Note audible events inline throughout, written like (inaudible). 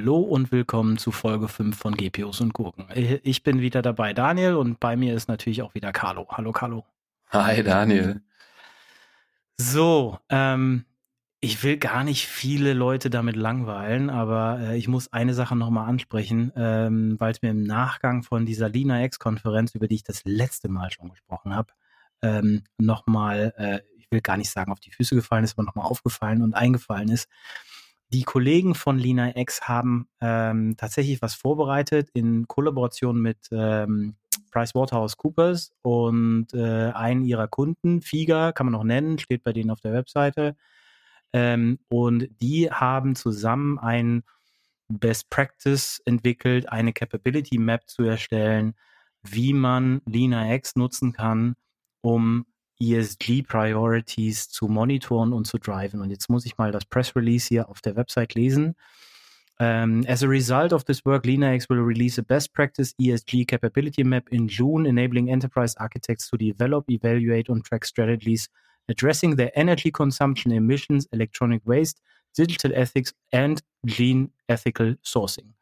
Hallo und willkommen zu Folge 5 von GPUs und Gurken. Ich bin wieder dabei, Daniel, und bei mir ist natürlich auch wieder Carlo. Hallo, Carlo. Hi, Daniel. So, ähm, ich will gar nicht viele Leute damit langweilen, aber äh, ich muss eine Sache nochmal ansprechen, ähm, weil es mir im Nachgang von dieser Lina X-Konferenz, über die ich das letzte Mal schon gesprochen habe, ähm, nochmal, äh, ich will gar nicht sagen, auf die Füße gefallen ist, aber nochmal aufgefallen und eingefallen ist die Kollegen von Lina X haben ähm, tatsächlich was vorbereitet in Kollaboration mit ähm, PricewaterhouseCoopers und äh, einen ihrer Kunden, FIGA, kann man noch nennen, steht bei denen auf der Webseite. Ähm, und die haben zusammen ein Best Practice entwickelt, eine Capability Map zu erstellen, wie man Lina X nutzen kann, um ESG Priorities zu monitoren und zu driven. Und jetzt muss ich mal das Press Release hier auf der Website lesen. Um, as a result of this work, LeanIX will release a best practice ESG capability map in June, enabling enterprise architects to develop, evaluate, and track strategies addressing their energy consumption, emissions, electronic waste, digital ethics, and lean ethical sourcing.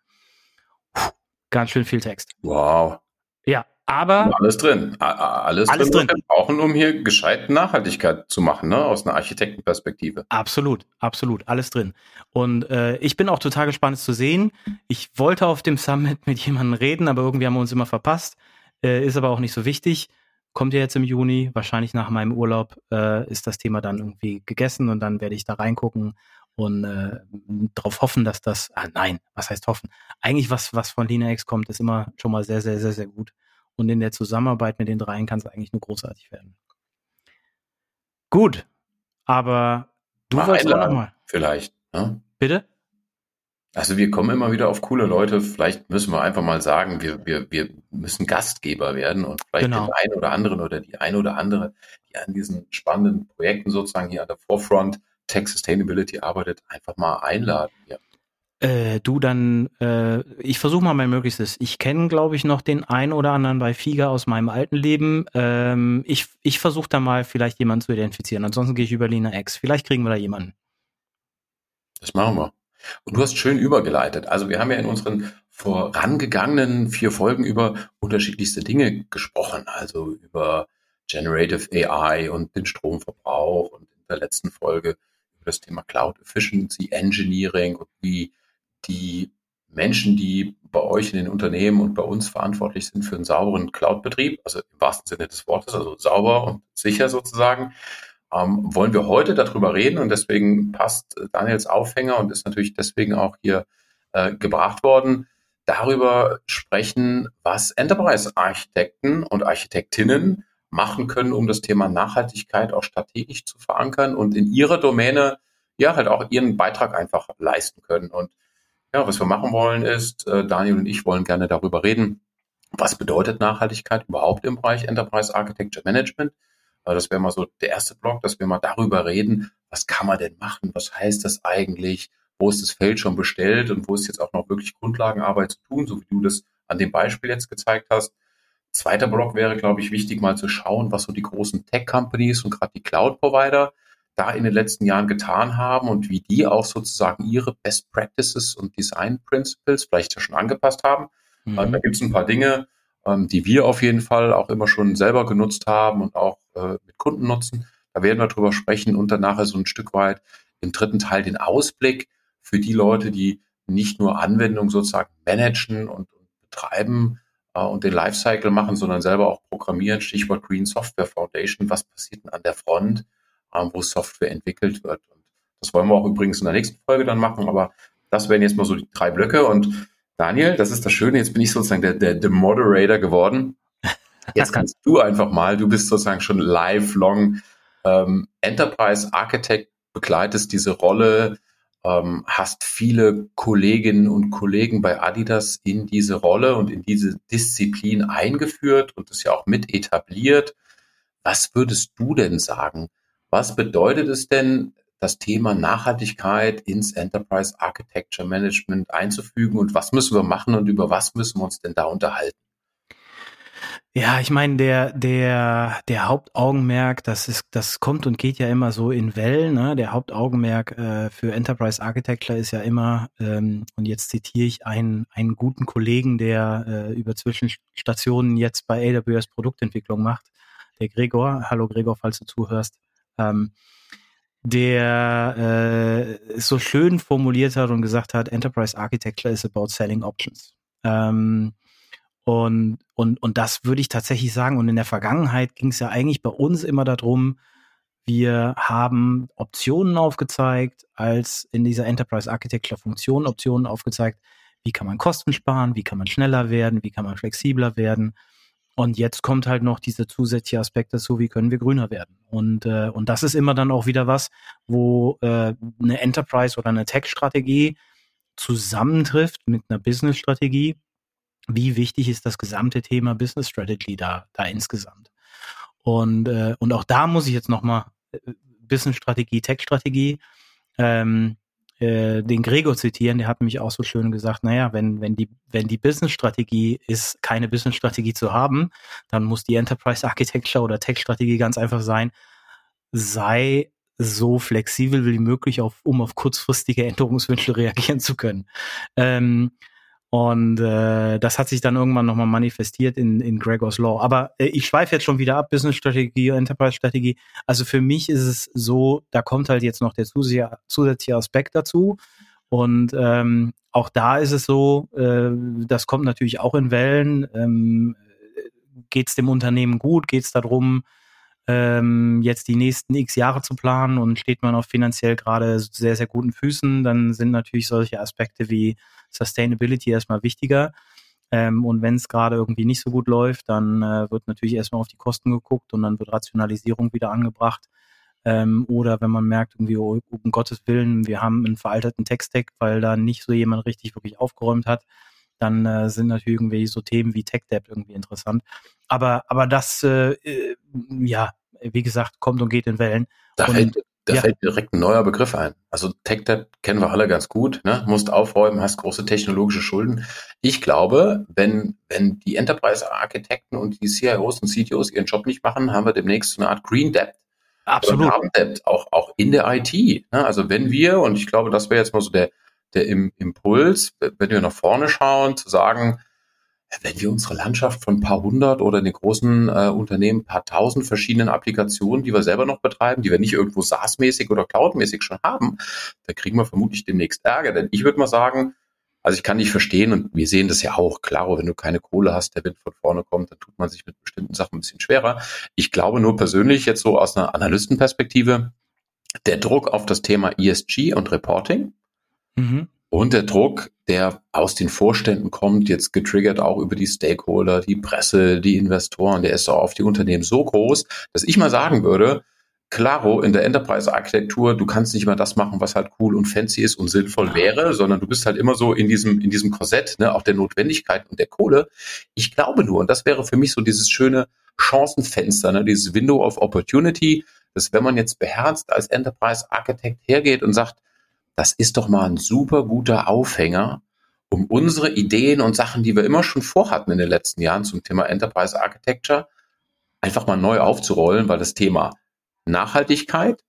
Puh, ganz schön viel Text. Wow. Ja, aber alles drin, alles, alles drin, drin. wir brauchen, um hier gescheit Nachhaltigkeit zu machen, ne? aus einer Architektenperspektive. Absolut, absolut, alles drin. Und äh, ich bin auch total gespannt, es zu sehen. Ich wollte auf dem Summit mit jemandem reden, aber irgendwie haben wir uns immer verpasst. Äh, ist aber auch nicht so wichtig. Kommt ja jetzt im Juni, wahrscheinlich nach meinem Urlaub äh, ist das Thema dann irgendwie gegessen und dann werde ich da reingucken und äh, darauf hoffen, dass das, ah nein, was heißt hoffen? Eigentlich was, was von LinaX kommt, ist immer schon mal sehr, sehr, sehr, sehr gut. Und in der Zusammenarbeit mit den dreien kann es eigentlich nur großartig werden. Gut, aber du mal wolltest auch nochmal. Vielleicht. Ne? Bitte? Also wir kommen immer wieder auf coole Leute. Vielleicht müssen wir einfach mal sagen, wir, wir, wir müssen Gastgeber werden und vielleicht genau. den einen oder anderen oder die eine oder andere, die an diesen spannenden Projekten sozusagen hier an der Forefront Tech Sustainability arbeitet, einfach mal einladen. Ja. Äh, du dann, äh, ich versuche mal mein Möglichstes. Ich kenne, glaube ich, noch den einen oder anderen bei FIGA aus meinem alten Leben. Ähm, ich ich versuche da mal vielleicht jemanden zu identifizieren. Ansonsten gehe ich über Lina X. Vielleicht kriegen wir da jemanden. Das machen wir. Und du hast schön übergeleitet. Also wir haben ja in unseren vorangegangenen vier Folgen über unterschiedlichste Dinge gesprochen. Also über Generative AI und den Stromverbrauch und in der letzten Folge über das Thema Cloud Efficiency Engineering und wie die Menschen, die bei euch in den Unternehmen und bei uns verantwortlich sind für einen sauberen Cloud-Betrieb, also im wahrsten Sinne des Wortes, also sauber und sicher sozusagen, ähm, wollen wir heute darüber reden und deswegen passt Daniels Aufhänger und ist natürlich deswegen auch hier äh, gebracht worden, darüber sprechen, was Enterprise-Architekten und Architektinnen machen können, um das Thema Nachhaltigkeit auch strategisch zu verankern und in ihrer Domäne ja halt auch ihren Beitrag einfach leisten können. Und ja, was wir machen wollen ist, äh, Daniel und ich wollen gerne darüber reden, was bedeutet Nachhaltigkeit überhaupt im Bereich Enterprise Architecture Management. Äh, das wäre mal so der erste Block, dass wir mal darüber reden, was kann man denn machen, was heißt das eigentlich, wo ist das Feld schon bestellt und wo ist jetzt auch noch wirklich Grundlagenarbeit zu tun, so wie du das an dem Beispiel jetzt gezeigt hast. Zweiter Block wäre, glaube ich, wichtig, mal zu schauen, was so die großen Tech-Companies und gerade die Cloud-Provider da in den letzten Jahren getan haben und wie die auch sozusagen ihre Best Practices und Design Principles vielleicht ja schon angepasst haben. Mhm. Da gibt es ein paar Dinge, ähm, die wir auf jeden Fall auch immer schon selber genutzt haben und auch äh, mit Kunden nutzen. Da werden wir drüber sprechen und dann nachher so ein Stück weit im dritten Teil den Ausblick für die Leute, die nicht nur Anwendungen sozusagen managen und, und betreiben äh, und den Lifecycle machen, sondern selber auch programmieren. Stichwort Green Software Foundation. Was passiert denn an der Front? Wo Software entwickelt wird. Und das wollen wir auch übrigens in der nächsten Folge dann machen, aber das wären jetzt mal so die drei Blöcke. Und Daniel, das ist das Schöne, jetzt bin ich sozusagen der, der, der Moderator geworden. Jetzt kannst du einfach mal, du bist sozusagen schon lifelong ähm, Enterprise Architect, begleitest diese Rolle, ähm, hast viele Kolleginnen und Kollegen bei Adidas in diese Rolle und in diese Disziplin eingeführt und das ja auch mit etabliert. Was würdest du denn sagen? Was bedeutet es denn, das Thema Nachhaltigkeit ins Enterprise Architecture Management einzufügen und was müssen wir machen und über was müssen wir uns denn da unterhalten? Ja, ich meine, der, der, der Hauptaugenmerk, das ist, das kommt und geht ja immer so in Wellen. Ne? Der Hauptaugenmerk äh, für Enterprise Architecture ist ja immer, ähm, und jetzt zitiere ich einen, einen guten Kollegen, der äh, über Zwischenstationen jetzt bei AWS Produktentwicklung macht, der Gregor. Hallo Gregor, falls du zuhörst. Ähm, der äh, so schön formuliert hat und gesagt hat, Enterprise Architecture is about selling options. Ähm, und, und, und das würde ich tatsächlich sagen. Und in der Vergangenheit ging es ja eigentlich bei uns immer darum, wir haben Optionen aufgezeigt, als in dieser Enterprise Architecture Funktionen Optionen aufgezeigt, wie kann man Kosten sparen, wie kann man schneller werden, wie kann man flexibler werden. Und jetzt kommt halt noch dieser zusätzliche Aspekt dazu, wie können wir grüner werden. Und, äh, und das ist immer dann auch wieder was, wo äh, eine Enterprise oder eine Tech-Strategie zusammentrifft mit einer Business-Strategie wie wichtig ist das gesamte Thema Business Strategy da, da insgesamt. Und, äh, und auch da muss ich jetzt nochmal äh, Business Strategie, Tech Strategie, ähm, äh, den Gregor zitieren, der hat mich auch so schön gesagt, naja, wenn, wenn die, wenn die Business Strategie ist, keine Business Strategie zu haben, dann muss die Enterprise Architecture oder Tech Strategie ganz einfach sein, sei so flexibel wie möglich, auf, um auf kurzfristige Änderungswünsche (laughs) reagieren zu können. Ähm, und äh, das hat sich dann irgendwann nochmal manifestiert in, in Gregor's Law. Aber äh, ich schweife jetzt schon wieder ab, Business-Strategie, Enterprise-Strategie. Also für mich ist es so, da kommt halt jetzt noch der zusätzliche, Aspekt dazu. Und ähm, auch da ist es so, äh, das kommt natürlich auch in Wellen. Ähm, Geht es dem Unternehmen gut? Geht es darum, ähm, jetzt die nächsten x Jahre zu planen und steht man auf finanziell gerade sehr, sehr guten Füßen, dann sind natürlich solche Aspekte wie Sustainability erstmal wichtiger. Ähm, und wenn es gerade irgendwie nicht so gut läuft, dann äh, wird natürlich erstmal auf die Kosten geguckt und dann wird Rationalisierung wieder angebracht. Ähm, oder wenn man merkt, irgendwie, oh, um Gottes Willen, wir haben einen veralterten Tech-Stack, weil da nicht so jemand richtig wirklich aufgeräumt hat, dann äh, sind natürlich irgendwie so Themen wie Tech-Debt irgendwie interessant. Aber, aber das, äh, äh ja, wie gesagt, kommt und geht in Wellen. Da, und, fällt, da ja. fällt direkt ein neuer Begriff ein. Also TechDebt kennen wir alle ganz gut, ne? musst aufräumen, hast große technologische Schulden. Ich glaube, wenn, wenn die Enterprise-Architekten und die CIOs und CTOs ihren Job nicht machen, haben wir demnächst so eine Art Green Debt. Absolut. Debt, auch, auch in der IT. Ne? Also wenn wir, und ich glaube, das wäre jetzt mal so der, der Impuls, wenn wir nach vorne schauen, zu sagen, wenn wir unsere Landschaft von ein paar hundert oder in den großen äh, Unternehmen ein paar tausend verschiedenen Applikationen, die wir selber noch betreiben, die wir nicht irgendwo SaaS-mäßig oder Cloud-mäßig schon haben, da kriegen wir vermutlich demnächst Ärger. Denn ich würde mal sagen, also ich kann nicht verstehen und wir sehen das ja auch, klar, wenn du keine Kohle hast, der Wind von vorne kommt, dann tut man sich mit bestimmten Sachen ein bisschen schwerer. Ich glaube nur persönlich jetzt so aus einer Analystenperspektive, der Druck auf das Thema ESG und Reporting, mhm. Und der Druck, der aus den Vorständen kommt, jetzt getriggert auch über die Stakeholder, die Presse, die Investoren, der ist auch auf die Unternehmen so groß, dass ich mal sagen würde, Claro, in der Enterprise-Architektur, du kannst nicht mal das machen, was halt cool und fancy ist und sinnvoll wäre, sondern du bist halt immer so in diesem, in diesem Korsett, ne, auch der Notwendigkeit und der Kohle. Ich glaube nur, und das wäre für mich so dieses schöne Chancenfenster, ne, dieses Window of Opportunity, dass wenn man jetzt beherzt als Enterprise-Architekt hergeht und sagt, das ist doch mal ein super guter Aufhänger, um unsere Ideen und Sachen, die wir immer schon vorhatten in den letzten Jahren zum Thema Enterprise Architecture, einfach mal neu aufzurollen, weil das Thema Nachhaltigkeit,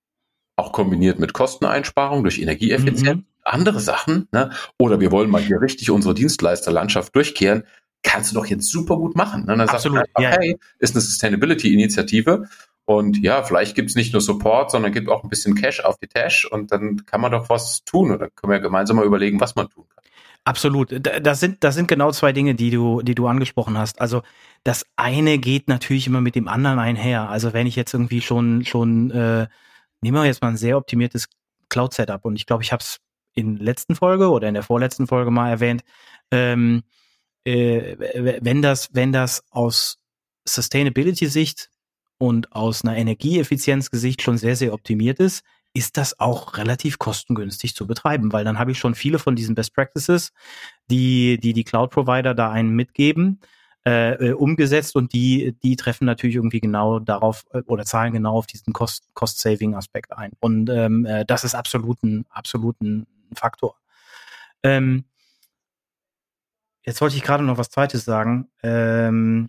auch kombiniert mit Kosteneinsparung durch Energieeffizienz, mhm. andere Sachen, ne? oder wir wollen mal hier richtig unsere Dienstleisterlandschaft durchkehren, kannst du doch jetzt super gut machen. Ne? Dann Absolut. Sagst du, okay, ja. ist eine Sustainability-Initiative und ja, vielleicht gibt es nicht nur Support, sondern gibt auch ein bisschen Cash auf die Tash und dann kann man doch was tun oder können wir gemeinsam mal überlegen, was man tun kann. Absolut. Das sind, das sind genau zwei Dinge, die du, die du angesprochen hast. Also das eine geht natürlich immer mit dem anderen einher. Also wenn ich jetzt irgendwie schon, schon, äh, nehmen wir jetzt mal ein sehr optimiertes Cloud-Setup und ich glaube, ich habe es in der letzten Folge oder in der vorletzten Folge mal erwähnt, ähm, äh, wenn das, wenn das aus Sustainability-Sicht und aus einer Energieeffizienzgesicht schon sehr, sehr optimiert ist, ist das auch relativ kostengünstig zu betreiben, weil dann habe ich schon viele von diesen Best Practices, die die, die Cloud-Provider da einen mitgeben, äh, äh umgesetzt und die, die treffen natürlich irgendwie genau darauf äh, oder zahlen genau auf diesen Cost-Saving-Aspekt ein. Und ähm, äh, das ist absolut ein, absolut ein Faktor. Ähm, jetzt wollte ich gerade noch was Zweites sagen. Ähm,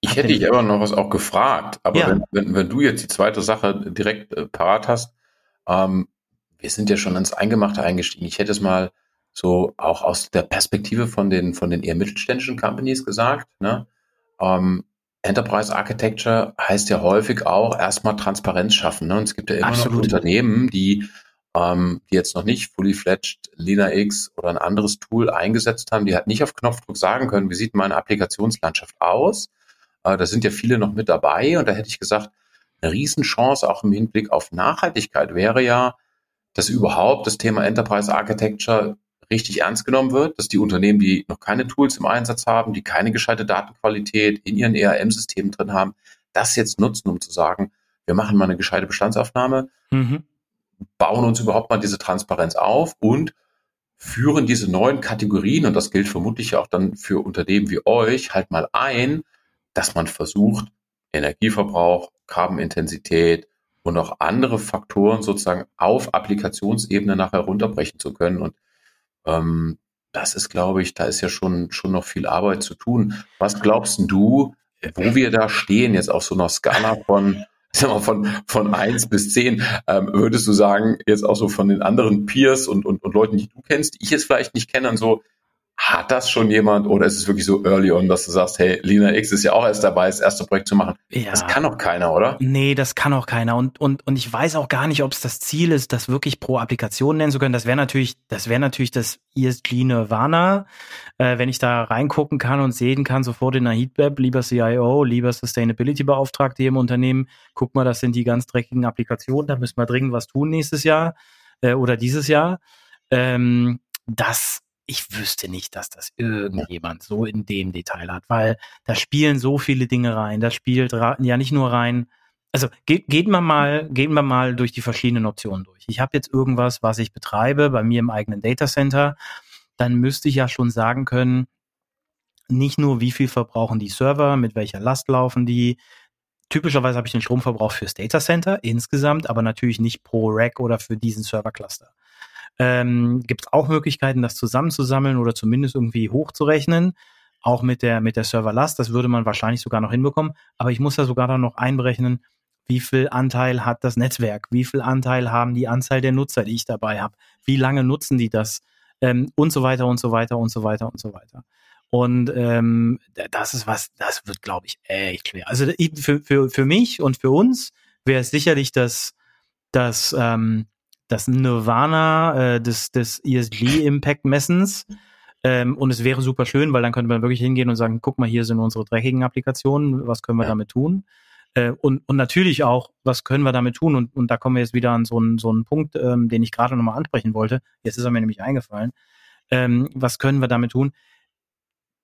Ich hätte dich aber noch was auch gefragt, aber ja. wenn, wenn, wenn du jetzt die zweite Sache direkt äh, parat hast, ähm, wir sind ja schon ins Eingemachte eingestiegen. Ich hätte es mal so auch aus der Perspektive von den, von den eher mittelständischen Companies gesagt. Ne? Ähm, Enterprise Architecture heißt ja häufig auch erstmal Transparenz schaffen. Ne? Und es gibt ja immer Absolut. noch Unternehmen, die, ähm, die jetzt noch nicht fully fledged LinaX oder ein anderes Tool eingesetzt haben, die halt nicht auf Knopfdruck sagen können, wie sieht meine Applikationslandschaft aus. Äh, da sind ja viele noch mit dabei und da hätte ich gesagt, eine Riesenchance auch im Hinblick auf Nachhaltigkeit wäre ja, dass überhaupt das Thema Enterprise Architecture richtig ernst genommen wird, dass die Unternehmen, die noch keine Tools im Einsatz haben, die keine gescheite Datenqualität in ihren ERM-Systemen drin haben, das jetzt nutzen, um zu sagen, wir machen mal eine gescheite Bestandsaufnahme, mhm. bauen uns überhaupt mal diese Transparenz auf und führen diese neuen Kategorien, und das gilt vermutlich auch dann für Unternehmen wie euch, halt mal ein, dass man versucht, Energieverbrauch, Carbon-Intensität und auch andere Faktoren sozusagen auf Applikationsebene nachher runterbrechen zu können. Und ähm, das ist, glaube ich, da ist ja schon, schon noch viel Arbeit zu tun. Was glaubst du, wo wir da stehen, jetzt auf so einer Skala von, (laughs) sagen wir, von, von eins bis zehn, ähm, würdest du sagen, jetzt auch so von den anderen Peers und, und, und Leuten, die du kennst, die ich jetzt vielleicht nicht kenne, und so, hat das schon jemand oder ist es wirklich so early on, dass du sagst, hey, Lina X ist ja auch erst dabei, das erste Projekt zu machen? Ja. Das kann doch keiner, oder? Nee, das kann auch keiner. Und, und, und ich weiß auch gar nicht, ob es das Ziel ist, das wirklich pro Applikation nennen zu können. Das wäre natürlich, das wäre natürlich das ESG Nirvana, äh, wenn ich da reingucken kann und sehen kann, sofort in der Heatmap, lieber CIO, lieber Sustainability Beauftragte im Unternehmen, guck mal, das sind die ganz dreckigen Applikationen, da müssen wir dringend was tun nächstes Jahr äh, oder dieses Jahr. Ähm, das ich wüsste nicht, dass das irgendjemand so in dem Detail hat, weil da spielen so viele Dinge rein. Da spielt ja nicht nur rein. Also geht, geht man mal, gehen wir mal durch die verschiedenen Optionen durch. Ich habe jetzt irgendwas, was ich betreibe bei mir im eigenen Datacenter, dann müsste ich ja schon sagen können, nicht nur wie viel verbrauchen die Server, mit welcher Last laufen die. Typischerweise habe ich den Stromverbrauch fürs Datacenter insgesamt, aber natürlich nicht pro Rack oder für diesen Servercluster. Ähm, Gibt es auch Möglichkeiten, das zusammenzusammeln oder zumindest irgendwie hochzurechnen? Auch mit der, mit der Serverlast, das würde man wahrscheinlich sogar noch hinbekommen. Aber ich muss da sogar dann noch einberechnen, wie viel Anteil hat das Netzwerk, wie viel Anteil haben die Anzahl der Nutzer, die ich dabei habe, wie lange nutzen die das ähm, und so weiter und so weiter und so weiter und so weiter. Und ähm, das ist was, das wird, glaube ich, echt schwer. Also für, für, für mich und für uns wäre es sicherlich das, das ähm, das Nirvana äh, des, des ESG-Impact-Messens. Ähm, und es wäre super schön, weil dann könnte man wirklich hingehen und sagen, guck mal, hier sind unsere dreckigen Applikationen, was können wir ja. damit tun? Äh, und, und natürlich auch, was können wir damit tun? Und, und da kommen wir jetzt wieder an so einen, so einen Punkt, ähm, den ich gerade nochmal ansprechen wollte. Jetzt ist er mir nämlich eingefallen. Ähm, was können wir damit tun?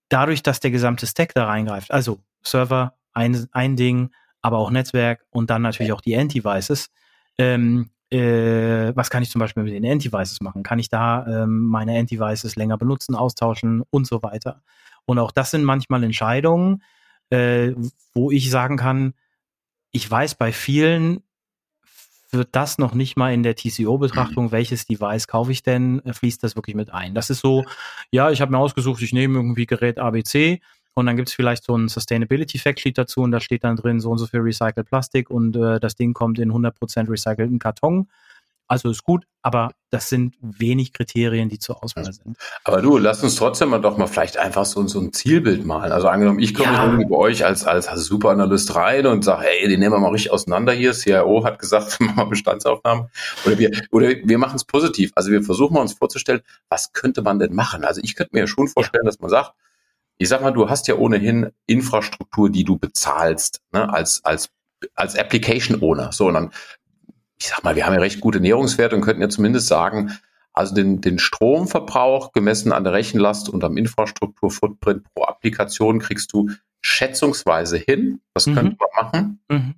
Dadurch, dass der gesamte Stack da reingreift, also Server, ein, ein Ding, aber auch Netzwerk und dann natürlich auch die Antivices, ähm, äh, was kann ich zum Beispiel mit den Antivices machen? Kann ich da ähm, meine Antivices länger benutzen, austauschen und so weiter? Und auch das sind manchmal Entscheidungen, äh, wo ich sagen kann, ich weiß bei vielen wird das noch nicht mal in der TCO-Betrachtung, mhm. welches Device kaufe ich denn, äh, fließt das wirklich mit ein. Das ist so, ja, ich habe mir ausgesucht, ich nehme irgendwie Gerät ABC, und dann gibt es vielleicht so ein Sustainability Factsheet dazu und da steht dann drin so und so viel Recycled Plastik und äh, das Ding kommt in 100% recycelten Karton. Also ist gut, aber das sind wenig Kriterien, die zur Auswahl sind. Aber du, lass uns trotzdem mal doch mal vielleicht einfach so, so ein Zielbild malen. Also angenommen, ich komme ja. irgendwie bei euch als, als, als Superanalyst rein und sage, hey, den nehmen wir mal richtig auseinander hier. CIO hat gesagt, (laughs) machen wir Bestandsaufnahmen. Oder wir, oder wir machen es positiv. Also wir versuchen mal uns vorzustellen, was könnte man denn machen? Also ich könnte mir ja schon vorstellen, ja. dass man sagt, ich sag mal, du hast ja ohnehin Infrastruktur, die du bezahlst, ne, als, als, als Application Owner. So, und dann, ich sag mal, wir haben ja recht gute Nährungswerte und könnten ja zumindest sagen, also den, den Stromverbrauch gemessen an der Rechenlast und am Infrastrukturfootprint pro Applikation kriegst du schätzungsweise hin. Das mhm. könnte man machen. Mhm.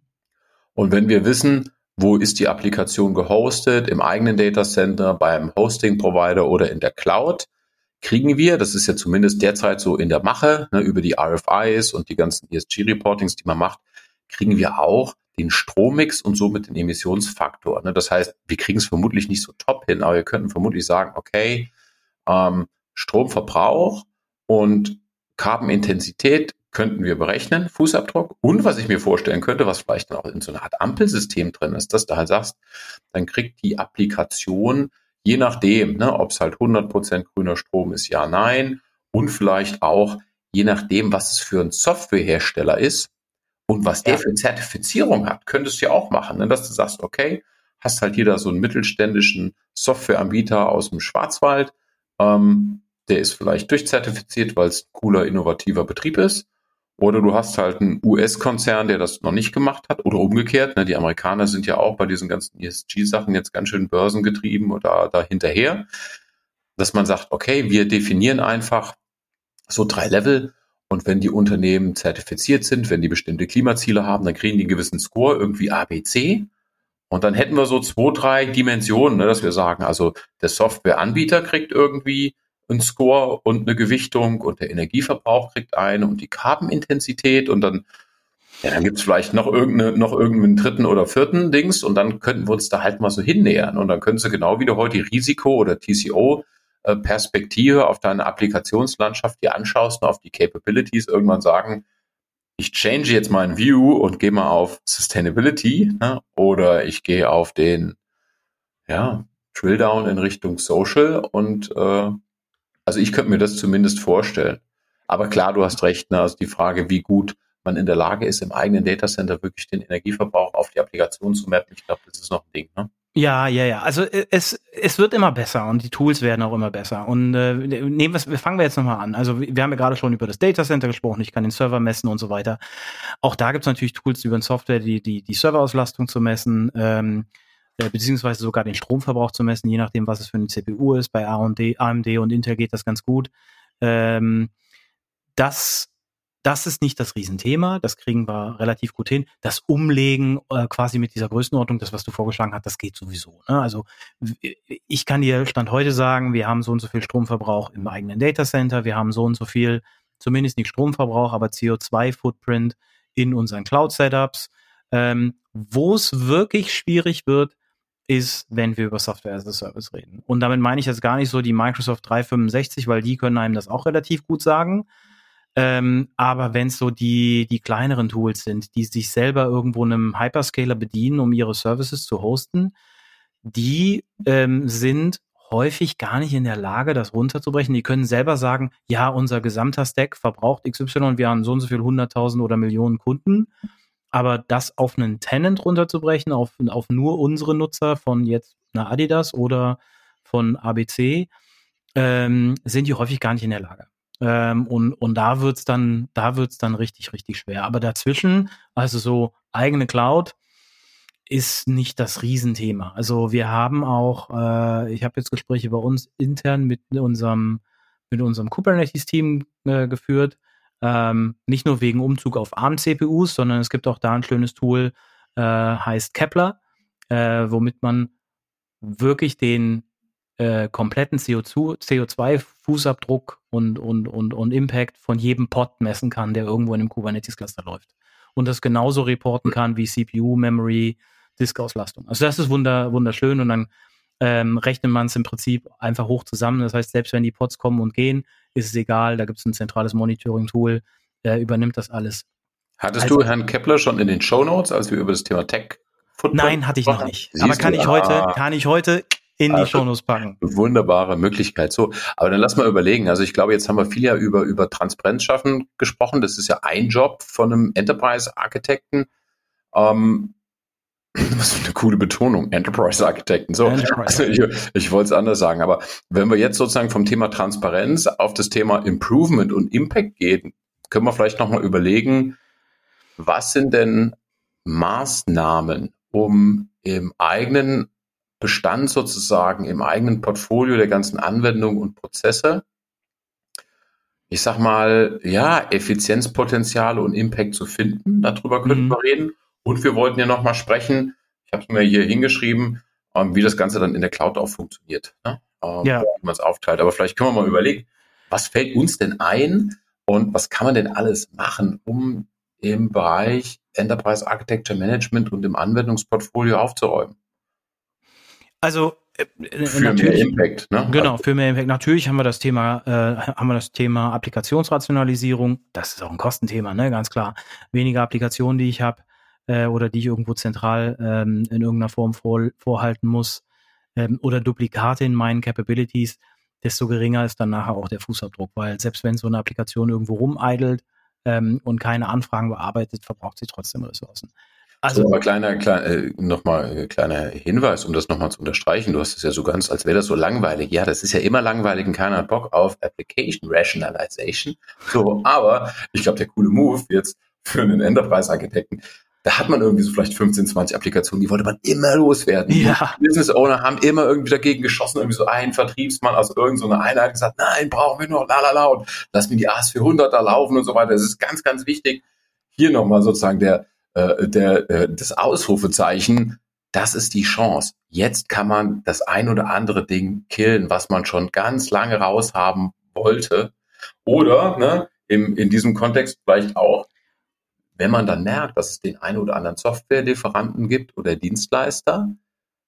Und wenn wir wissen, wo ist die Applikation gehostet, im eigenen Datacenter, beim Hosting-Provider oder in der Cloud, kriegen wir, das ist ja zumindest derzeit so in der Mache, ne, über die RFIs und die ganzen ESG-Reportings, die man macht, kriegen wir auch den Strommix und somit den Emissionsfaktor. Ne? Das heißt, wir kriegen es vermutlich nicht so top hin, aber wir könnten vermutlich sagen, okay, ähm, Stromverbrauch und Carbon-Intensität könnten wir berechnen, Fußabdruck. Und was ich mir vorstellen könnte, was vielleicht dann auch in so einer Art Ampelsystem drin ist, dass du halt sagst, dann kriegt die Applikation, je nachdem, ne, ob es halt 100% grüner Strom ist, ja, nein, und vielleicht auch, je nachdem, was es für ein Softwarehersteller ist und was der für Zertifizierung hat, könntest du ja auch machen, ne, dass du sagst, okay, hast halt jeder so einen mittelständischen Softwareanbieter aus dem Schwarzwald, ähm, der ist vielleicht durchzertifiziert, weil es ein cooler, innovativer Betrieb ist. Oder du hast halt einen US-Konzern, der das noch nicht gemacht hat. Oder umgekehrt. Ne? Die Amerikaner sind ja auch bei diesen ganzen ESG-Sachen jetzt ganz schön börsengetrieben oder da hinterher. Dass man sagt, okay, wir definieren einfach so drei Level. Und wenn die Unternehmen zertifiziert sind, wenn die bestimmte Klimaziele haben, dann kriegen die einen gewissen Score, irgendwie A, B, C. Und dann hätten wir so zwei, drei Dimensionen, ne, dass wir sagen, also der Softwareanbieter kriegt irgendwie einen Score und eine Gewichtung und der Energieverbrauch kriegt eine und die Carbon-Intensität und dann, ja, dann gibt's vielleicht noch irgendeine, noch irgendeinen dritten oder vierten Dings und dann könnten wir uns da halt mal so hinnähern und dann können Sie genau wie du heute Risiko- oder TCO-Perspektive auf deine Applikationslandschaft hier anschaust und auf die Capabilities irgendwann sagen, ich change jetzt meinen View und gehe mal auf Sustainability ne? oder ich gehe auf den ja, Drilldown in Richtung Social und äh, also ich könnte mir das zumindest vorstellen. Aber klar, du hast recht, ne? also die Frage, wie gut man in der Lage ist, im eigenen Datacenter wirklich den Energieverbrauch auf die Applikation zu mappen, ich glaube, das ist noch ein Ding. Ne? Ja, ja, ja. Also äh, es, es wird immer besser und die Tools werden auch immer besser. Und äh, nehmen wir, fangen wir jetzt nochmal an. Also wir haben ja gerade schon über das Datacenter gesprochen, ich kann den Server messen und so weiter. Auch da gibt es natürlich Tools über Software, die, die, die Serverauslastung zu messen. Ähm, äh, beziehungsweise sogar den Stromverbrauch zu messen, je nachdem, was es für eine CPU ist. Bei AMD, AMD und Intel geht das ganz gut. Ähm, das, das ist nicht das Riesenthema, das kriegen wir relativ gut hin. Das Umlegen äh, quasi mit dieser Größenordnung, das, was du vorgeschlagen hast, das geht sowieso. Ne? Also ich kann dir Stand heute sagen, wir haben so und so viel Stromverbrauch im eigenen Datacenter, wir haben so und so viel, zumindest nicht Stromverbrauch, aber CO2-Footprint in unseren Cloud-Setups. Ähm, Wo es wirklich schwierig wird, ist, wenn wir über Software as a Service reden. Und damit meine ich jetzt gar nicht so die Microsoft 365, weil die können einem das auch relativ gut sagen. Ähm, aber wenn es so die, die kleineren Tools sind, die sich selber irgendwo einem Hyperscaler bedienen, um ihre Services zu hosten, die ähm, sind häufig gar nicht in der Lage, das runterzubrechen. Die können selber sagen, ja, unser gesamter Stack verbraucht XY und wir haben so und so viel 100.000 oder Millionen Kunden. Aber das auf einen Tenant runterzubrechen, auf, auf nur unsere Nutzer von jetzt einer Adidas oder von ABC, ähm, sind die häufig gar nicht in der Lage. Ähm, und, und da wird's dann, da dann richtig, richtig schwer. Aber dazwischen, also so eigene Cloud, ist nicht das Riesenthema. Also wir haben auch, äh, ich habe jetzt Gespräche bei uns intern mit unserem, mit unserem Kubernetes-Team äh, geführt ähm, nicht nur wegen Umzug auf ARM-CPUs, sondern es gibt auch da ein schönes Tool, äh, heißt Kepler, äh, womit man wirklich den äh, kompletten CO2-Fußabdruck und, und, und, und Impact von jedem Pod messen kann, der irgendwo in einem Kubernetes-Cluster läuft. Und das genauso reporten kann wie CPU, Memory, Disk-Auslastung. Also das ist wunder, wunderschön und dann ähm, rechnet man es im Prinzip einfach hoch zusammen. Das heißt, selbst wenn die Pods kommen und gehen, ist es egal. Da gibt es ein zentrales Monitoring-Tool, der übernimmt das alles. Hattest also, du Herrn Kepler schon in den Show Notes, als wir über das Thema Tech Footprint Nein, hatte ich noch nicht. Siehst aber kann du? ich heute, ah. kann ich heute in die also, Shownotes packen. Wunderbare Möglichkeit. So, aber dann lass mal überlegen. Also ich glaube, jetzt haben wir viel ja über, über Transparenz schaffen gesprochen. Das ist ja ein Job von einem Enterprise-Architekten. Ähm, (laughs) Was für eine coole Betonung, Enterprise-Architekten. So, Enterprise. Also ich, ich wollte es anders sagen, aber wenn wir jetzt sozusagen vom Thema Transparenz auf das Thema Improvement und Impact gehen, können wir vielleicht nochmal überlegen, was sind denn Maßnahmen, um im eigenen Bestand sozusagen, im eigenen Portfolio der ganzen Anwendungen und Prozesse, ich sag mal, ja, Effizienzpotenziale und Impact zu finden. Darüber könnten mhm. wir reden. Und wir wollten ja nochmal sprechen, ich habe es mir hier hingeschrieben, ähm, wie das Ganze dann in der Cloud auch funktioniert. Ne? Ähm, ja. Wie man es aufteilt. Aber vielleicht können wir mal überlegen, was fällt uns denn ein und was kann man denn alles machen, um im Bereich Enterprise Architecture Management und im Anwendungsportfolio aufzuräumen? Also äh, für mehr Impact, ne? Genau, für mehr Impact. Natürlich haben wir das Thema, äh, haben wir das Thema Applikationsrationalisierung. Das ist auch ein Kostenthema, ne? Ganz klar. Weniger Applikationen, die ich habe äh, oder die ich irgendwo zentral ähm, in irgendeiner Form vor, vorhalten muss ähm, oder Duplikate in meinen Capabilities, desto geringer ist dann nachher auch der Fußabdruck, weil selbst wenn so eine Applikation irgendwo rumeidelt ähm, und keine Anfragen bearbeitet, verbraucht sie trotzdem Ressourcen. Also, so, aber kleiner, kleiner äh, nochmal äh, kleiner Hinweis, um das nochmal zu unterstreichen. Du hast es ja so ganz, als wäre das so langweilig. Ja, das ist ja immer langweilig und keiner hat Bock auf Application Rationalization. So, aber ich glaube, der coole Move jetzt für einen Enterprise-Architekten, da hat man irgendwie so vielleicht 15, 20 Applikationen, die wollte man immer loswerden. Ja. Business Owner haben immer irgendwie dagegen geschossen, irgendwie so ein Vertriebsmann aus irgendeiner so Einheit gesagt, nein, brauchen wir noch, la la la und lass mir die AS400 da laufen und so weiter. Das ist ganz, ganz wichtig. Hier nochmal sozusagen der, äh, der, äh, das Ausrufezeichen, das ist die Chance. Jetzt kann man das ein oder andere Ding killen, was man schon ganz lange raushaben wollte. Oder ne, im, in diesem Kontext vielleicht auch wenn man dann merkt, dass es den einen oder anderen Softwarelieferanten gibt oder Dienstleister,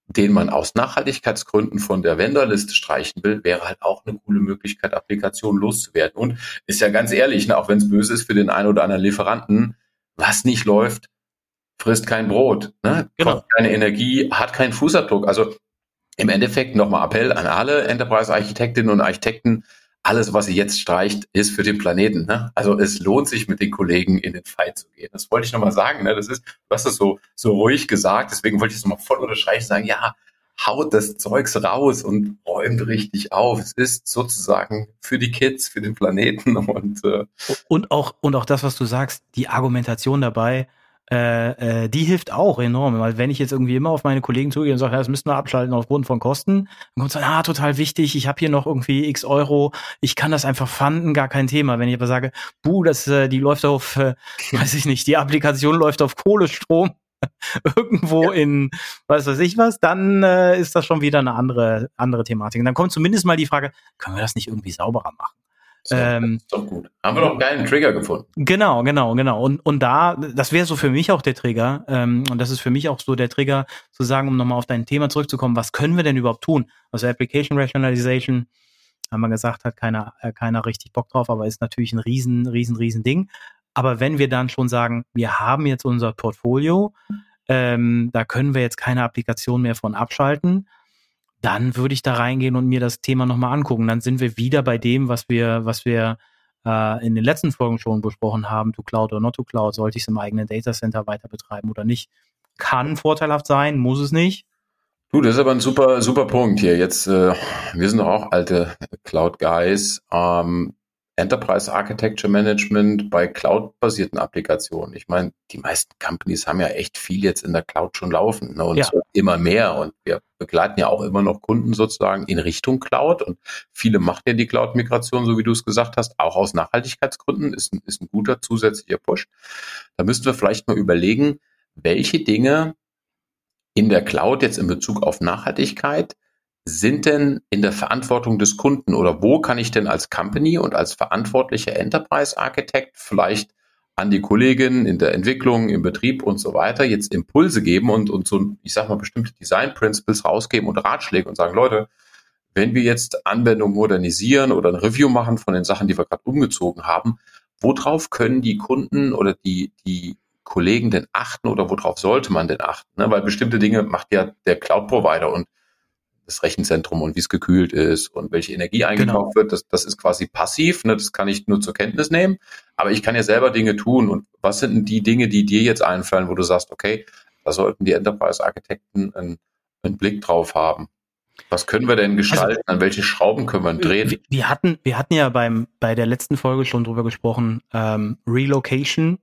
den man aus Nachhaltigkeitsgründen von der Vendorliste streichen will, wäre halt auch eine coole Möglichkeit, Applikationen loszuwerden. Und ist ja ganz ehrlich, ne, auch wenn es böse ist für den einen oder anderen Lieferanten, was nicht läuft, frisst kein Brot, ne? Genau. keine Energie, hat keinen Fußabdruck. Also im Endeffekt nochmal Appell an alle Enterprise-Architektinnen und Architekten, alles, was sie jetzt streicht, ist für den Planeten. Ne? Also es lohnt sich, mit den Kollegen in den Fight zu gehen. Das wollte ich nochmal sagen. Ne? Das ist, du hast es so, so ruhig gesagt, deswegen wollte ich es nochmal voll unterstreichen, sagen, ja, haut das Zeugs raus und räumt richtig auf. Es ist sozusagen für die Kids, für den Planeten (laughs) und äh und auch und auch das, was du sagst, die Argumentation dabei, äh, äh, die hilft auch enorm, weil wenn ich jetzt irgendwie immer auf meine Kollegen zugehe und sage, ja, das müssen wir abschalten aufgrund von Kosten, dann kommt so, ah, total wichtig, ich habe hier noch irgendwie x Euro, ich kann das einfach fanden, gar kein Thema. Wenn ich aber sage, buh, das, äh, die läuft auf, äh, weiß ich nicht, die Applikation läuft auf Kohlestrom, (laughs) irgendwo ja. in was weiß ich was, dann äh, ist das schon wieder eine andere andere Thematik. Und dann kommt zumindest mal die Frage, können wir das nicht irgendwie sauberer machen? So, ähm, ist doch gut. Haben wir doch einen geilen Trigger gefunden. Genau, genau, genau. Und, und da, das wäre so für mich auch der Trigger, ähm, und das ist für mich auch so der Trigger, zu sagen, um nochmal auf dein Thema zurückzukommen, was können wir denn überhaupt tun? Also Application Rationalization, haben wir gesagt, hat keiner, äh, keiner richtig Bock drauf, aber ist natürlich ein riesen, riesen, riesen Ding. Aber wenn wir dann schon sagen, wir haben jetzt unser Portfolio, ähm, da können wir jetzt keine Applikation mehr von abschalten, dann würde ich da reingehen und mir das Thema nochmal angucken. Dann sind wir wieder bei dem, was wir, was wir äh, in den letzten Folgen schon besprochen haben, to Cloud oder not to Cloud, sollte ich es im eigenen Datacenter weiter betreiben oder nicht. Kann vorteilhaft sein, muss es nicht. Du, das ist aber ein super, super Punkt hier. Jetzt, äh, wir sind doch auch alte Cloud Guys. Ähm, Enterprise Architecture Management bei Cloud-basierten Applikationen. Ich meine, die meisten Companies haben ja echt viel jetzt in der Cloud schon laufen ne, und ja. so immer mehr. Und wir begleiten ja auch immer noch Kunden sozusagen in Richtung Cloud. Und viele machen ja die Cloud-Migration, so wie du es gesagt hast, auch aus Nachhaltigkeitsgründen. Ist ein, ist ein guter zusätzlicher Push. Da müssten wir vielleicht mal überlegen, welche Dinge in der Cloud jetzt in Bezug auf Nachhaltigkeit sind denn in der Verantwortung des Kunden oder wo kann ich denn als Company und als verantwortlicher Enterprise Architect vielleicht an die Kolleginnen in der Entwicklung, im Betrieb und so weiter jetzt Impulse geben und, und so, ich sag mal, bestimmte Design Principles rausgeben und Ratschläge und sagen, Leute, wenn wir jetzt Anwendungen modernisieren oder ein Review machen von den Sachen, die wir gerade umgezogen haben, worauf können die Kunden oder die, die Kollegen denn achten oder worauf sollte man denn achten? Ne? Weil bestimmte Dinge macht ja der Cloud-Provider und das Rechenzentrum und wie es gekühlt ist und welche Energie eingekauft genau. wird, das, das ist quasi passiv, ne? das kann ich nur zur Kenntnis nehmen, aber ich kann ja selber Dinge tun und was sind denn die Dinge, die dir jetzt einfallen, wo du sagst, okay, da sollten die Enterprise-Architekten einen, einen Blick drauf haben. Was können wir denn gestalten? Also, an welche Schrauben können wir drehen? Wir hatten, wir hatten ja beim, bei der letzten Folge schon drüber gesprochen, ähm, Relocation,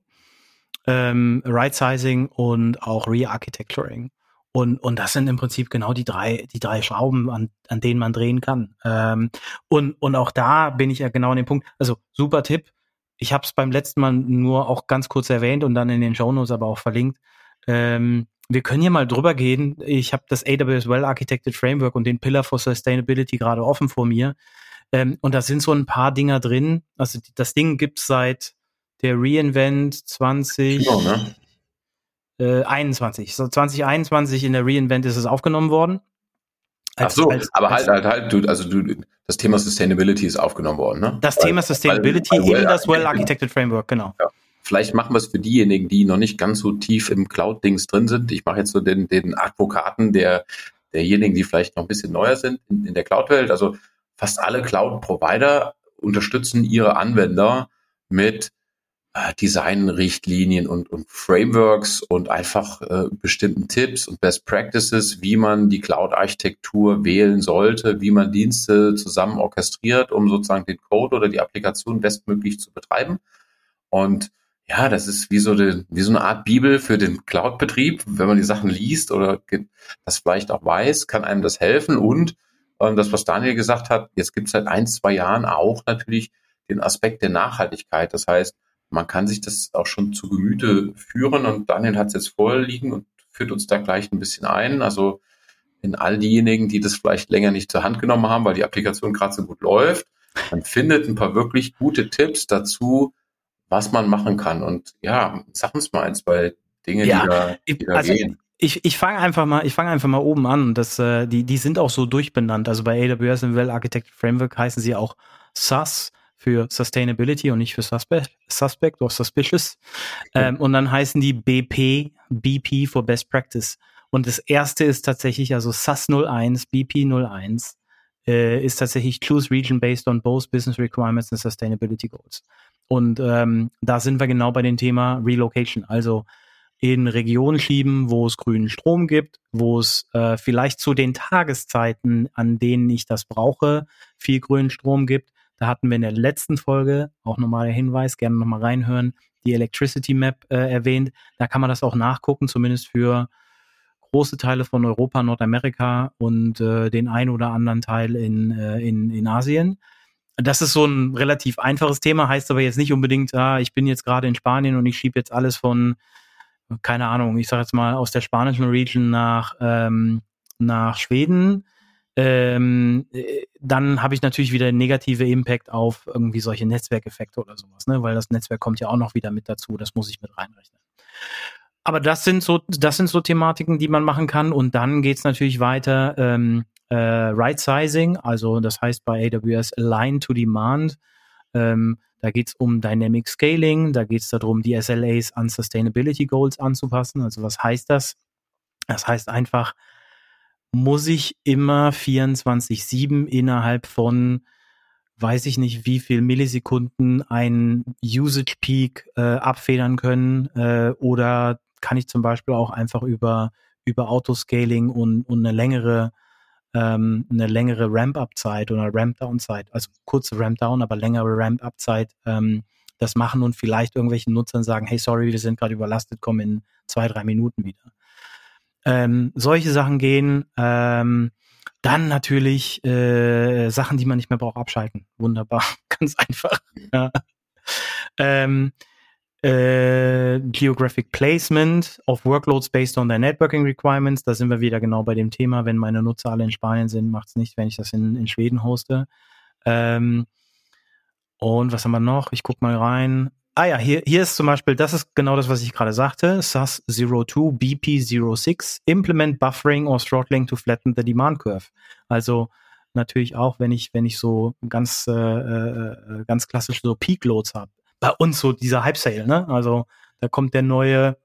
ähm, Right-Sizing und auch Re-Architecturing. Und, und das sind im Prinzip genau die drei, die drei Schrauben, an, an denen man drehen kann. Ähm, und, und auch da bin ich ja genau an dem Punkt. Also super Tipp. Ich habe es beim letzten Mal nur auch ganz kurz erwähnt und dann in den Shownotes aber auch verlinkt. Ähm, wir können hier mal drüber gehen. Ich habe das AWS Well Architected Framework und den Pillar for Sustainability gerade offen vor mir. Ähm, und da sind so ein paar Dinger drin. Also das Ding gibt's seit der Reinvent 20. Genau, ne? Äh, 21. So 2021 in der Reinvent ist es aufgenommen worden. Als, Ach so, als, aber als, halt, halt, halt, du, also du, das Thema Sustainability ist aufgenommen worden, ne? Das weil, Thema Sustainability weil, weil in das Well-Architected Framework, genau. Ja. Vielleicht machen wir es für diejenigen, die noch nicht ganz so tief im Cloud-Dings drin sind. Ich mache jetzt so den, den Advokaten der, derjenigen, die vielleicht noch ein bisschen neuer sind in, in der Cloud-Welt. Also fast alle Cloud-Provider unterstützen ihre Anwender mit äh, Designrichtlinien und, und Frameworks und einfach äh, bestimmten Tipps und Best Practices, wie man die Cloud-Architektur wählen sollte, wie man Dienste zusammen orchestriert, um sozusagen den Code oder die Applikation bestmöglich zu betreiben. Und ja, das ist wie so, die, wie so eine Art Bibel für den Cloud-Betrieb. Wenn man die Sachen liest oder das vielleicht auch weiß, kann einem das helfen. Und ähm, das, was Daniel gesagt hat, jetzt gibt es seit ein, zwei Jahren auch natürlich den Aspekt der Nachhaltigkeit. Das heißt, man kann sich das auch schon zu Gemüte führen und Daniel hat es jetzt vorliegen und führt uns da gleich ein bisschen ein. Also in all diejenigen, die das vielleicht länger nicht zur Hand genommen haben, weil die Applikation gerade so gut läuft, man findet ein paar wirklich gute Tipps dazu, was man machen kann. Und ja, sag uns mal eins bei Dinge, ja, die da, die da also gehen. Ich, ich fange einfach mal, ich fange einfach mal oben an. Das, äh, die, die sind auch so durchbenannt. Also bei AWS im Well Architected Framework heißen sie auch SAS für Sustainability und nicht für Suspect, Suspect oder Suspicious. Ähm, und dann heißen die BP, BP for Best Practice. Und das erste ist tatsächlich, also SAS 01, BP 01, äh, ist tatsächlich Choose Region based on both Business Requirements and Sustainability Goals. Und ähm, da sind wir genau bei dem Thema Relocation. Also in Regionen schieben, wo es grünen Strom gibt, wo es äh, vielleicht zu den Tageszeiten, an denen ich das brauche, viel grünen Strom gibt da hatten wir in der letzten Folge auch nochmal der Hinweis, gerne nochmal reinhören, die Electricity Map äh, erwähnt. Da kann man das auch nachgucken, zumindest für große Teile von Europa, Nordamerika und äh, den ein oder anderen Teil in, äh, in, in Asien. Das ist so ein relativ einfaches Thema, heißt aber jetzt nicht unbedingt, ah, ich bin jetzt gerade in Spanien und ich schiebe jetzt alles von, keine Ahnung, ich sage jetzt mal aus der spanischen Region nach, ähm, nach Schweden ähm, äh, dann habe ich natürlich wieder negative Impact auf irgendwie solche Netzwerkeffekte oder sowas, ne? weil das Netzwerk kommt ja auch noch wieder mit dazu, das muss ich mit reinrechnen. Aber das sind so, das sind so Thematiken, die man machen kann. Und dann geht es natürlich weiter, ähm, äh, Right Sizing, also das heißt bei AWS Align to Demand. Ähm, da geht es um Dynamic Scaling, da geht es darum, die SLAs an Sustainability Goals anzupassen. Also was heißt das? Das heißt einfach, muss ich immer 24-7 innerhalb von weiß ich nicht, wie viel Millisekunden ein Usage Peak äh, abfedern können äh, oder kann ich zum Beispiel auch einfach über über Autoscaling und, und eine längere ähm, eine längere Ramp-up-Zeit oder Ramp-down-Zeit, also kurze Ramp-down, aber längere Ramp-up-Zeit ähm, das machen und vielleicht irgendwelchen Nutzern sagen, hey, sorry, wir sind gerade überlastet, kommen in zwei, drei Minuten wieder. Ähm, solche Sachen gehen. Ähm, dann natürlich äh, Sachen, die man nicht mehr braucht, abschalten. Wunderbar, (laughs) ganz einfach. Ja. Ähm, äh, Geographic Placement of Workloads based on their networking requirements. Da sind wir wieder genau bei dem Thema. Wenn meine Nutzer alle in Spanien sind, macht es nicht, wenn ich das in, in Schweden hoste. Ähm, und was haben wir noch? Ich guck mal rein. Ah ja, hier, hier ist zum Beispiel, das ist genau das, was ich gerade sagte. SAS 02 BP06 Implement Buffering or Throttling to flatten the demand curve. Also natürlich auch, wenn ich, wenn ich so ganz, äh, äh, ganz klassisch so Peak Loads habe. Bei uns so dieser Hype Sale, ne? Also da kommt der neue,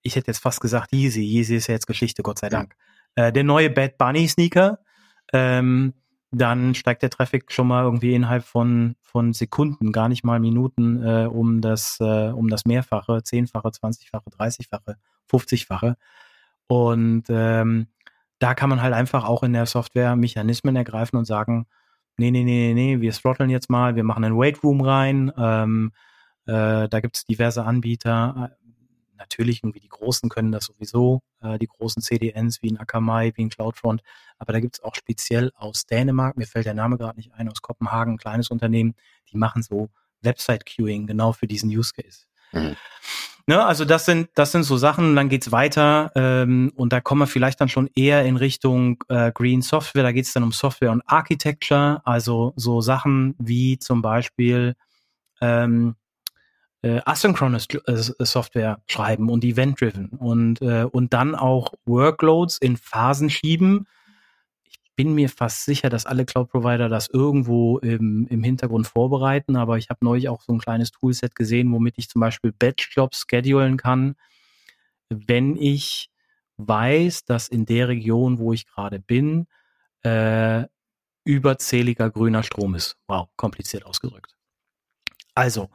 ich hätte jetzt fast gesagt Yeezy. Yeezy ist ja jetzt Geschichte, Gott sei Dank. Äh, der neue Bad Bunny Sneaker. Ähm, dann steigt der Traffic schon mal irgendwie innerhalb von, von Sekunden, gar nicht mal Minuten, äh, um das, äh, um das Mehrfache, Zehnfache, Zwanzigfache, Dreißigfache, Fünfzigfache. Und ähm, da kann man halt einfach auch in der Software Mechanismen ergreifen und sagen, nee, nee, nee, nee, wir throtteln jetzt mal, wir machen einen Wait Room rein, ähm, äh, da gibt es diverse Anbieter, natürlich irgendwie die Großen können das sowieso, äh, die großen CDNs wie ein Akamai, wie ein CloudFront, aber da gibt es auch speziell aus Dänemark, mir fällt der Name gerade nicht ein, aus Kopenhagen, ein kleines Unternehmen, die machen so Website-Queuing genau für diesen Use Case. Mhm. Ne, also das sind das sind so Sachen, dann geht's weiter ähm, und da kommen wir vielleicht dann schon eher in Richtung äh, Green Software. Da geht's dann um Software und Architecture, also so Sachen wie zum Beispiel ähm, äh, asynchronous äh, Software schreiben und event-driven und, äh, und dann auch Workloads in Phasen schieben. Ich bin mir fast sicher, dass alle Cloud-Provider das irgendwo im, im Hintergrund vorbereiten, aber ich habe neulich auch so ein kleines Toolset gesehen, womit ich zum Beispiel Batch-Jobs schedulen kann, wenn ich weiß, dass in der Region, wo ich gerade bin, äh, überzähliger grüner Strom ist. Wow, kompliziert ausgedrückt. Also,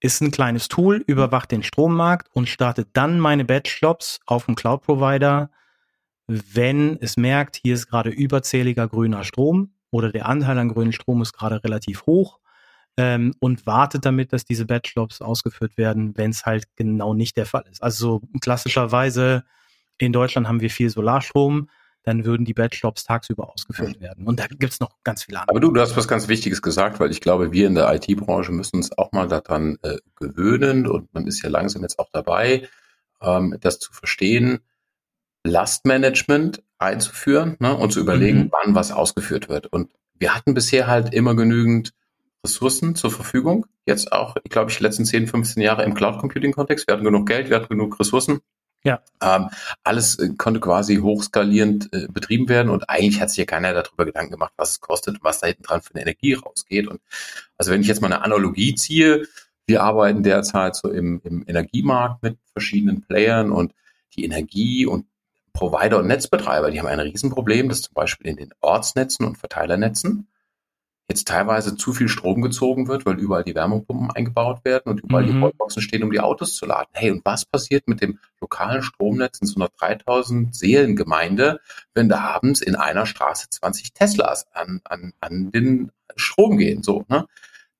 ist ein kleines Tool, überwacht den Strommarkt und startet dann meine Batch-Jobs auf dem Cloud-Provider, wenn es merkt, hier ist gerade überzähliger grüner Strom oder der Anteil an grünem Strom ist gerade relativ hoch ähm, und wartet damit, dass diese Batch-Jobs ausgeführt werden, wenn es halt genau nicht der Fall ist. Also klassischerweise in Deutschland haben wir viel Solarstrom, dann würden die Batch-Jobs tagsüber ausgeführt werden. Und da gibt es noch ganz viele andere. Aber du, du hast was ganz Wichtiges gesagt, weil ich glaube, wir in der IT-Branche müssen uns auch mal daran äh, gewöhnen und man ist ja langsam jetzt auch dabei, ähm, das zu verstehen, Lastmanagement einzuführen ne, und zu überlegen, mhm. wann was ausgeführt wird. Und wir hatten bisher halt immer genügend Ressourcen zur Verfügung. Jetzt auch, ich glaube, ich, die letzten 10, 15 Jahre im Cloud Computing Kontext. Wir hatten genug Geld, wir hatten genug Ressourcen. Ja. Ähm, alles äh, konnte quasi hochskalierend äh, betrieben werden und eigentlich hat sich ja keiner darüber Gedanken gemacht, was es kostet und was da hinten dran für eine Energie rausgeht. Und also wenn ich jetzt mal eine Analogie ziehe, wir arbeiten derzeit so im, im Energiemarkt mit verschiedenen Playern und die Energie und Provider und Netzbetreiber, die haben ein Riesenproblem, dass zum Beispiel in den Ortsnetzen und Verteilernetzen jetzt teilweise zu viel Strom gezogen wird, weil überall die Wärmepumpen eingebaut werden und überall mhm. die Wallboxen stehen, um die Autos zu laden. Hey, und was passiert mit dem lokalen Stromnetz in so einer 3000 Seelengemeinde, wenn da abends in einer Straße 20 Teslas an, an, an den Strom gehen? So, ne?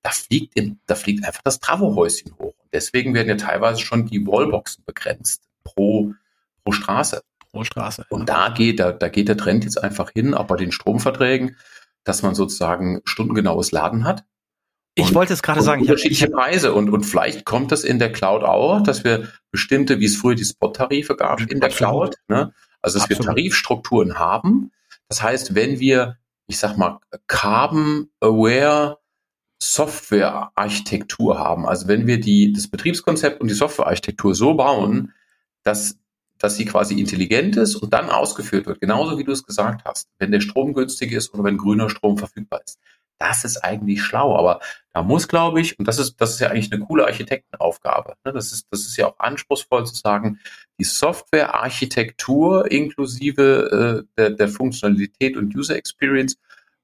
Da fliegt, in, da fliegt einfach das Travohäuschen hoch. Und deswegen werden ja teilweise schon die Wallboxen begrenzt pro, pro Straße. Pro Straße. Und ja. da geht, da, da geht der Trend jetzt einfach hin, auch bei den Stromverträgen dass man sozusagen stundengenaues Laden hat. Ich wollte es gerade sagen. Unterschiedliche Preise und, und vielleicht kommt das in der Cloud auch, dass wir bestimmte, wie es früher die Spot-Tarife gab in der Absolut. Cloud, ne? also dass Absolut. wir Tarifstrukturen haben. Das heißt, wenn wir, ich sag mal, Carbon-Aware Software-Architektur haben, also wenn wir die, das Betriebskonzept und die Software-Architektur so bauen, dass dass sie quasi intelligent ist und dann ausgeführt wird, genauso wie du es gesagt hast, wenn der Strom günstig ist oder wenn grüner Strom verfügbar ist. Das ist eigentlich schlau, aber da muss, glaube ich, und das ist, das ist ja eigentlich eine coole Architektenaufgabe. Ne? Das ist, das ist ja auch anspruchsvoll zu sagen, die Softwarearchitektur inklusive äh, der, der Funktionalität und User Experience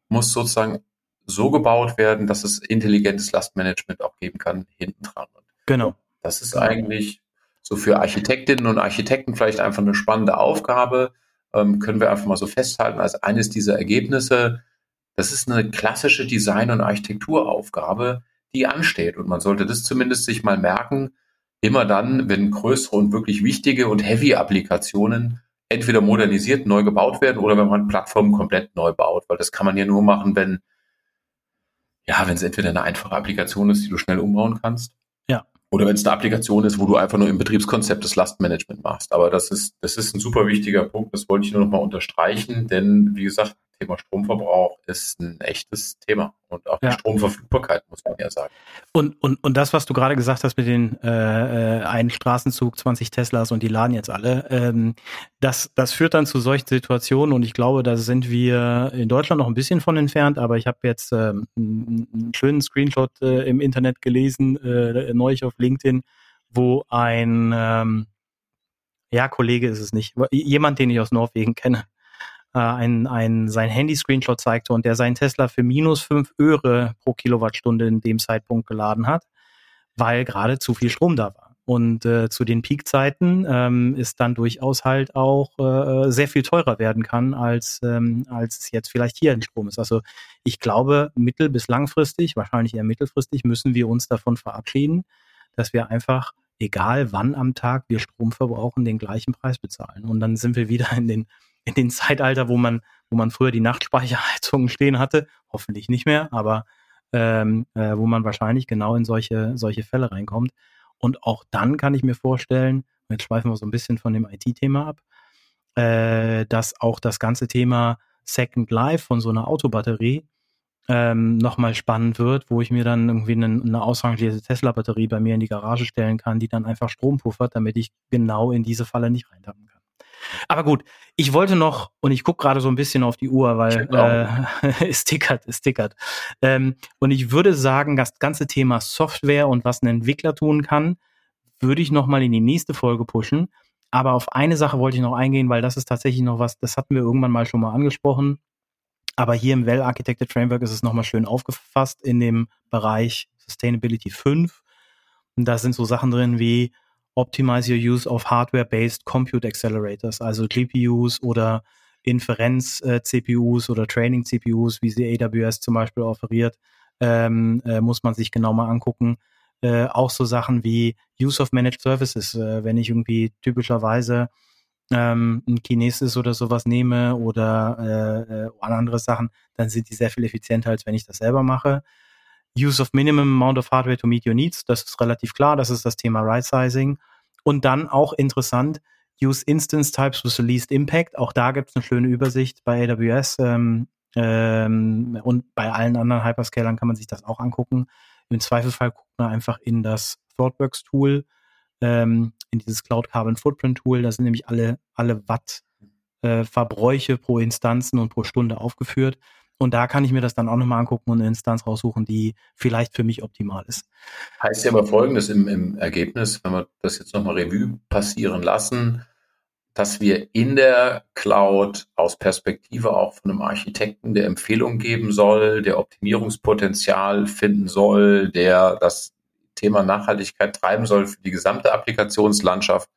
muss sozusagen so gebaut werden, dass es intelligentes Lastmanagement auch geben kann hinten dran. Genau. Das ist eigentlich so für Architektinnen und Architekten vielleicht einfach eine spannende Aufgabe. Ähm, können wir einfach mal so festhalten als eines dieser Ergebnisse. Das ist eine klassische Design- und Architekturaufgabe, die ansteht. Und man sollte das zumindest sich mal merken, immer dann, wenn größere und wirklich wichtige und heavy Applikationen entweder modernisiert, neu gebaut werden oder wenn man Plattformen komplett neu baut, weil das kann man ja nur machen, wenn ja, wenn es entweder eine einfache Applikation ist, die du schnell umbauen kannst, oder wenn es eine Applikation ist, wo du einfach nur im Betriebskonzept das Lastmanagement machst. Aber das ist, das ist ein super wichtiger Punkt. Das wollte ich nur noch mal unterstreichen, denn wie gesagt, Thema Stromverbrauch ist ein echtes Thema und auch ja. die Stromverfügbarkeit, muss man ja sagen. Und, und, und das, was du gerade gesagt hast mit den äh, äh einen Straßenzug, 20 Teslas und die laden jetzt alle, ähm, das, das führt dann zu solchen Situationen und ich glaube, da sind wir in Deutschland noch ein bisschen von entfernt, aber ich habe jetzt ähm, einen schönen Screenshot äh, im Internet gelesen, äh, neulich auf LinkedIn, wo ein ähm, ja, Kollege ist es nicht, jemand, den ich aus Norwegen kenne, äh, ein, ein, sein Handy-Screenshot zeigte und der seinen Tesla für minus fünf Öre pro Kilowattstunde in dem Zeitpunkt geladen hat, weil gerade zu viel Strom da war. Und äh, zu den Peakzeiten ähm, ist dann durchaus halt auch äh, sehr viel teurer werden kann, als, ähm, als es jetzt vielleicht hier ein Strom ist. Also ich glaube, mittel- bis langfristig, wahrscheinlich eher mittelfristig, müssen wir uns davon verabschieden, dass wir einfach, egal wann am Tag wir Strom verbrauchen, den gleichen Preis bezahlen. Und dann sind wir wieder in den in den Zeitalter, wo man, wo man früher die Nachtspeicherheizungen stehen hatte, hoffentlich nicht mehr, aber ähm, äh, wo man wahrscheinlich genau in solche, solche Fälle reinkommt. Und auch dann kann ich mir vorstellen, jetzt schweifen wir so ein bisschen von dem IT-Thema ab, äh, dass auch das ganze Thema Second Life von so einer Autobatterie ähm, nochmal spannend wird, wo ich mir dann irgendwie eine, eine ausrangierte Tesla-Batterie bei mir in die Garage stellen kann, die dann einfach Strom puffert, damit ich genau in diese Falle nicht reintappen kann. Aber gut, ich wollte noch, und ich gucke gerade so ein bisschen auf die Uhr, weil äh, (laughs) es tickert, es tickert. Ähm, und ich würde sagen, das ganze Thema Software und was ein Entwickler tun kann, würde ich noch mal in die nächste Folge pushen. Aber auf eine Sache wollte ich noch eingehen, weil das ist tatsächlich noch was, das hatten wir irgendwann mal schon mal angesprochen. Aber hier im Well Architected Framework ist es nochmal schön aufgefasst in dem Bereich Sustainability 5. Und da sind so Sachen drin wie Optimize your use of hardware-based compute accelerators, also GPUs oder Inferenz-CPUs äh, oder Training-CPUs, wie sie AWS zum Beispiel offeriert, ähm, äh, muss man sich genau mal angucken. Äh, auch so Sachen wie Use of Managed Services, äh, wenn ich irgendwie typischerweise ähm, ein Kinesis oder sowas nehme oder äh, äh, andere Sachen, dann sind die sehr viel effizienter, als wenn ich das selber mache. Use of Minimum Amount of Hardware to Meet Your Needs, das ist relativ klar, das ist das Thema Right Sizing. Und dann auch interessant, Use Instance Types with the least impact. Auch da gibt es eine schöne Übersicht bei AWS ähm, ähm, und bei allen anderen Hyperscalern kann man sich das auch angucken. Im Zweifelsfall guckt man einfach in das ThoughtWorks Tool, ähm, in dieses Cloud Carbon Footprint Tool. Da sind nämlich alle, alle Watt äh, Verbräuche pro Instanzen und pro Stunde aufgeführt. Und da kann ich mir das dann auch nochmal angucken und eine Instanz raussuchen, die vielleicht für mich optimal ist. Heißt ja aber folgendes im, im Ergebnis, wenn wir das jetzt nochmal Revue passieren lassen, dass wir in der Cloud aus Perspektive auch von einem Architekten, der Empfehlung geben soll, der Optimierungspotenzial finden soll, der das Thema Nachhaltigkeit treiben soll für die gesamte Applikationslandschaft,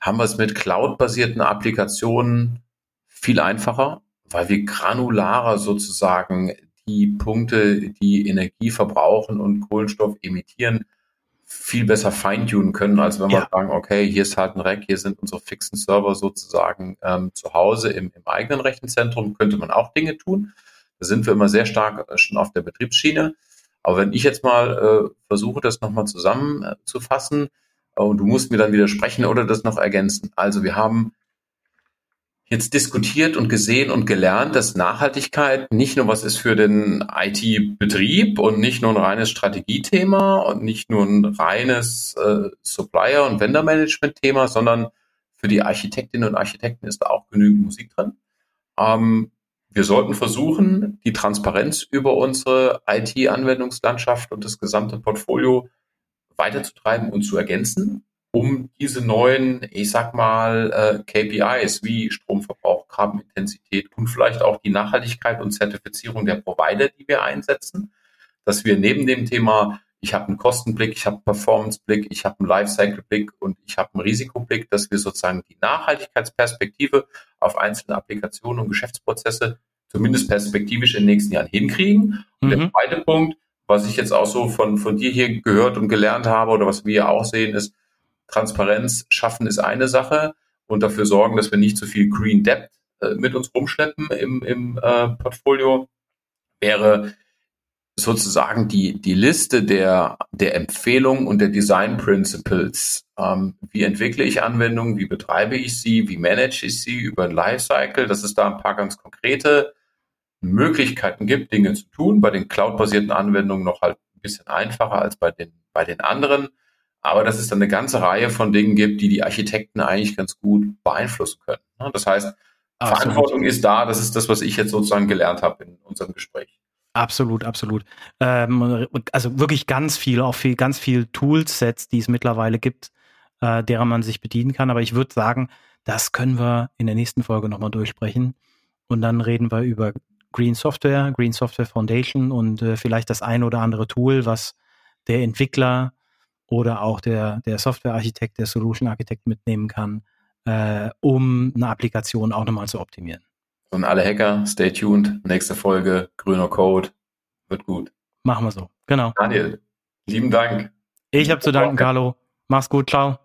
haben wir es mit cloud-basierten Applikationen viel einfacher, weil wir granularer sozusagen die Punkte, die Energie verbrauchen und Kohlenstoff emittieren, viel besser feintunen können, als wenn wir ja. sagen, okay, hier ist halt ein Rack, hier sind unsere fixen Server sozusagen ähm, zu Hause im, im eigenen Rechenzentrum, könnte man auch Dinge tun. Da sind wir immer sehr stark äh, schon auf der Betriebsschiene. Aber wenn ich jetzt mal äh, versuche, das nochmal zusammenzufassen, äh, und du musst mir dann widersprechen oder das noch ergänzen. Also wir haben jetzt diskutiert und gesehen und gelernt, dass Nachhaltigkeit nicht nur was ist für den IT-Betrieb und nicht nur ein reines Strategiethema und nicht nur ein reines äh, Supplier- und Vendor-Management-Thema, sondern für die Architektinnen und Architekten ist da auch genügend Musik drin. Ähm, wir sollten versuchen, die Transparenz über unsere IT-Anwendungslandschaft und das gesamte Portfolio weiterzutreiben und zu ergänzen um diese neuen, ich sag mal, äh, KPIs wie Stromverbrauch, Carbonintensität und vielleicht auch die Nachhaltigkeit und Zertifizierung der Provider, die wir einsetzen, dass wir neben dem Thema, ich habe einen Kostenblick, ich habe einen Performanceblick, ich habe einen Lifecycle-Blick und ich habe einen Risikoblick, dass wir sozusagen die Nachhaltigkeitsperspektive auf einzelne Applikationen und Geschäftsprozesse zumindest perspektivisch in den nächsten Jahren hinkriegen. Und mhm. der zweite Punkt, was ich jetzt auch so von, von dir hier gehört und gelernt habe oder was wir auch sehen, ist, Transparenz schaffen ist eine Sache und dafür sorgen, dass wir nicht zu viel Green Debt äh, mit uns rumschleppen im, im äh, Portfolio, wäre sozusagen die, die Liste der, der Empfehlungen und der Design Principles. Ähm, wie entwickle ich Anwendungen? Wie betreibe ich sie? Wie manage ich sie über ein Lifecycle? Dass es da ein paar ganz konkrete Möglichkeiten gibt, Dinge zu tun. Bei den cloud-basierten Anwendungen noch halt ein bisschen einfacher als bei den, bei den anderen aber dass es dann eine ganze Reihe von Dingen gibt, die die Architekten eigentlich ganz gut beeinflussen können. Das heißt, absolut. Verantwortung ist da. Das ist das, was ich jetzt sozusagen gelernt habe in unserem Gespräch. Absolut, absolut. Ähm, also wirklich ganz viel, auch viel, ganz viel Toolsets, die es mittlerweile gibt, äh, derer man sich bedienen kann. Aber ich würde sagen, das können wir in der nächsten Folge nochmal durchsprechen. Und dann reden wir über Green Software, Green Software Foundation und äh, vielleicht das ein oder andere Tool, was der Entwickler oder auch der, der Softwarearchitekt, der Solution Architekt mitnehmen kann, äh, um eine Applikation auch nochmal zu optimieren. Und alle Hacker, stay tuned. Nächste Folge, grüner Code, wird gut. Machen wir so, genau. Daniel, lieben Dank. Ich habe zu danken, Carlo. Mach's gut, ciao.